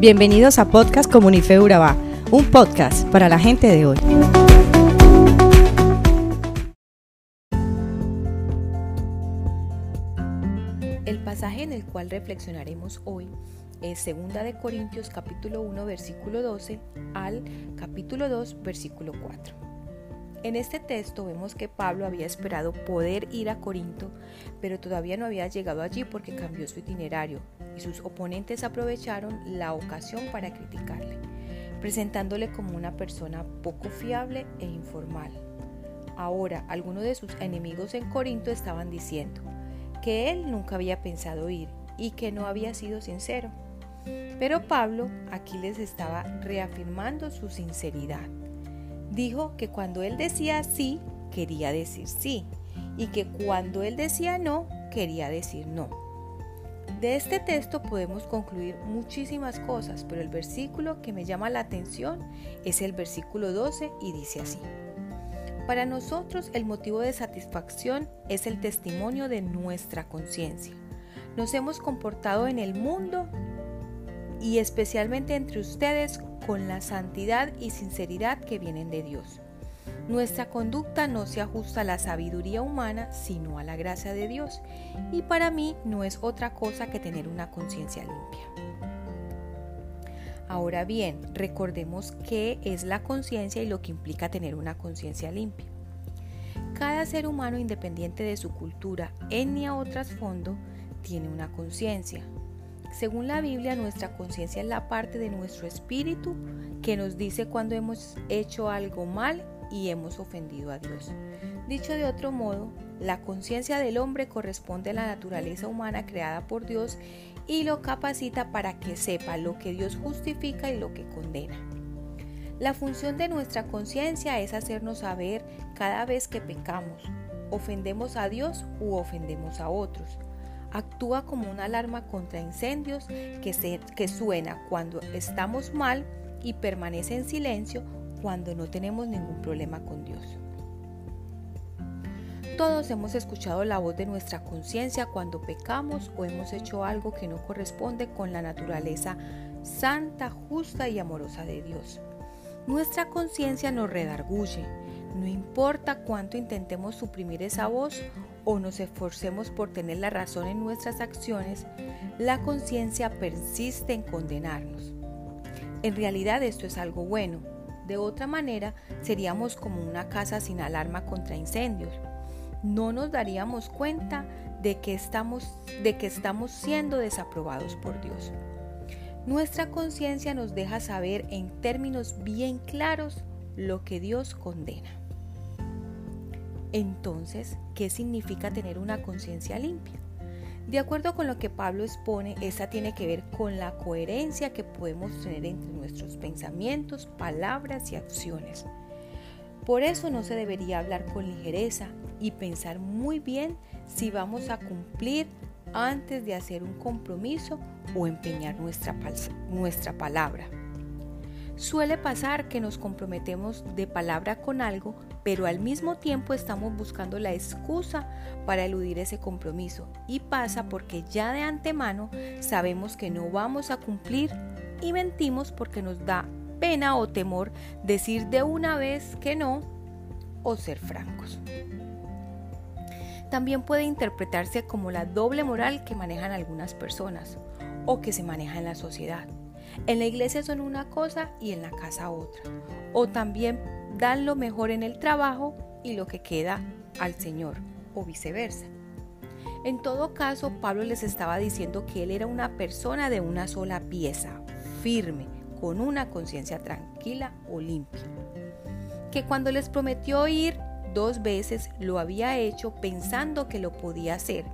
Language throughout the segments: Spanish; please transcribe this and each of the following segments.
Bienvenidos a Podcast Comunife Urabá, un podcast para la gente de hoy. El pasaje en el cual reflexionaremos hoy es 2 de Corintios capítulo 1 versículo 12 al capítulo 2 versículo 4. En este texto vemos que Pablo había esperado poder ir a Corinto, pero todavía no había llegado allí porque cambió su itinerario y sus oponentes aprovecharon la ocasión para criticarle, presentándole como una persona poco fiable e informal. Ahora, algunos de sus enemigos en Corinto estaban diciendo que él nunca había pensado ir y que no había sido sincero. Pero Pablo aquí les estaba reafirmando su sinceridad dijo que cuando él decía sí, quería decir sí, y que cuando él decía no, quería decir no. De este texto podemos concluir muchísimas cosas, pero el versículo que me llama la atención es el versículo 12 y dice así. Para nosotros el motivo de satisfacción es el testimonio de nuestra conciencia. Nos hemos comportado en el mundo y especialmente entre ustedes con la santidad y sinceridad que vienen de Dios. Nuestra conducta no se ajusta a la sabiduría humana, sino a la gracia de Dios, y para mí no es otra cosa que tener una conciencia limpia. Ahora bien, recordemos qué es la conciencia y lo que implica tener una conciencia limpia. Cada ser humano, independiente de su cultura, etnia o trasfondo, tiene una conciencia, según la Biblia, nuestra conciencia es la parte de nuestro espíritu que nos dice cuando hemos hecho algo mal y hemos ofendido a Dios. Dicho de otro modo, la conciencia del hombre corresponde a la naturaleza humana creada por Dios y lo capacita para que sepa lo que Dios justifica y lo que condena. La función de nuestra conciencia es hacernos saber cada vez que pecamos, ofendemos a Dios u ofendemos a otros actúa como una alarma contra incendios que, que suena cuando estamos mal y permanece en silencio cuando no tenemos ningún problema con Dios. Todos hemos escuchado la voz de nuestra conciencia cuando pecamos o hemos hecho algo que no corresponde con la naturaleza santa, justa y amorosa de Dios. Nuestra conciencia nos redarguye, no importa cuánto intentemos suprimir esa voz o nos esforcemos por tener la razón en nuestras acciones, la conciencia persiste en condenarnos. En realidad esto es algo bueno. De otra manera, seríamos como una casa sin alarma contra incendios. No nos daríamos cuenta de que estamos, de que estamos siendo desaprobados por Dios. Nuestra conciencia nos deja saber en términos bien claros lo que Dios condena. Entonces, ¿qué significa tener una conciencia limpia? De acuerdo con lo que Pablo expone, esa tiene que ver con la coherencia que podemos tener entre nuestros pensamientos, palabras y acciones. Por eso no se debería hablar con ligereza y pensar muy bien si vamos a cumplir antes de hacer un compromiso o empeñar nuestra, nuestra palabra. Suele pasar que nos comprometemos de palabra con algo, pero al mismo tiempo estamos buscando la excusa para eludir ese compromiso. Y pasa porque ya de antemano sabemos que no vamos a cumplir y mentimos porque nos da pena o temor decir de una vez que no o ser francos. También puede interpretarse como la doble moral que manejan algunas personas o que se maneja en la sociedad. En la iglesia son una cosa y en la casa otra. O también dan lo mejor en el trabajo y lo que queda al Señor, o viceversa. En todo caso, Pablo les estaba diciendo que él era una persona de una sola pieza, firme, con una conciencia tranquila o limpia. Que cuando les prometió ir dos veces, lo había hecho pensando que lo podía hacer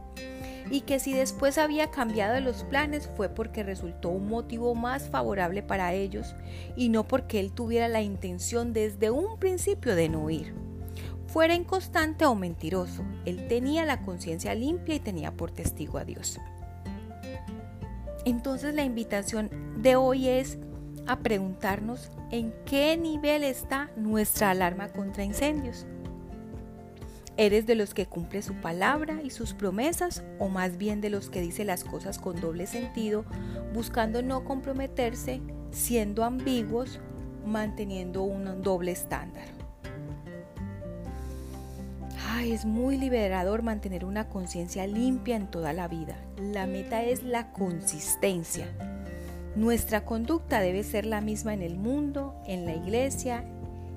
y que si después había cambiado los planes fue porque resultó un motivo más favorable para ellos y no porque él tuviera la intención desde un principio de no ir. Fuera inconstante o mentiroso, él tenía la conciencia limpia y tenía por testigo a Dios. Entonces la invitación de hoy es a preguntarnos en qué nivel está nuestra alarma contra incendios. ¿Eres de los que cumple su palabra y sus promesas o más bien de los que dice las cosas con doble sentido, buscando no comprometerse, siendo ambiguos, manteniendo un doble estándar? Ay, es muy liberador mantener una conciencia limpia en toda la vida. La meta es la consistencia. Nuestra conducta debe ser la misma en el mundo, en la iglesia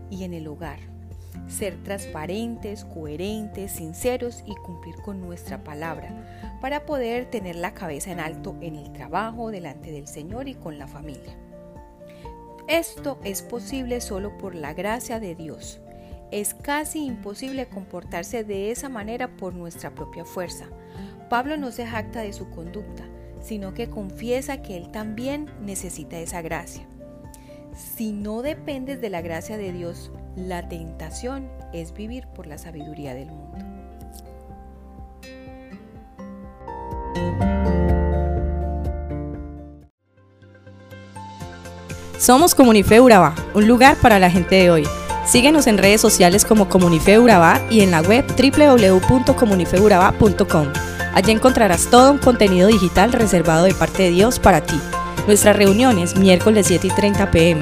y en el hogar ser transparentes, coherentes, sinceros y cumplir con nuestra palabra para poder tener la cabeza en alto en el trabajo, delante del Señor y con la familia. Esto es posible solo por la gracia de Dios. Es casi imposible comportarse de esa manera por nuestra propia fuerza. Pablo no se jacta de su conducta, sino que confiesa que él también necesita esa gracia. Si no dependes de la gracia de Dios, la tentación es vivir por la sabiduría del mundo. Somos Comunife Urabá, un lugar para la gente de hoy. Síguenos en redes sociales como Comunife Urabá y en la web www.comunifeurabá.com. Allí encontrarás todo un contenido digital reservado de parte de Dios para ti. Nuestras reuniones miércoles 7 y 30 pm,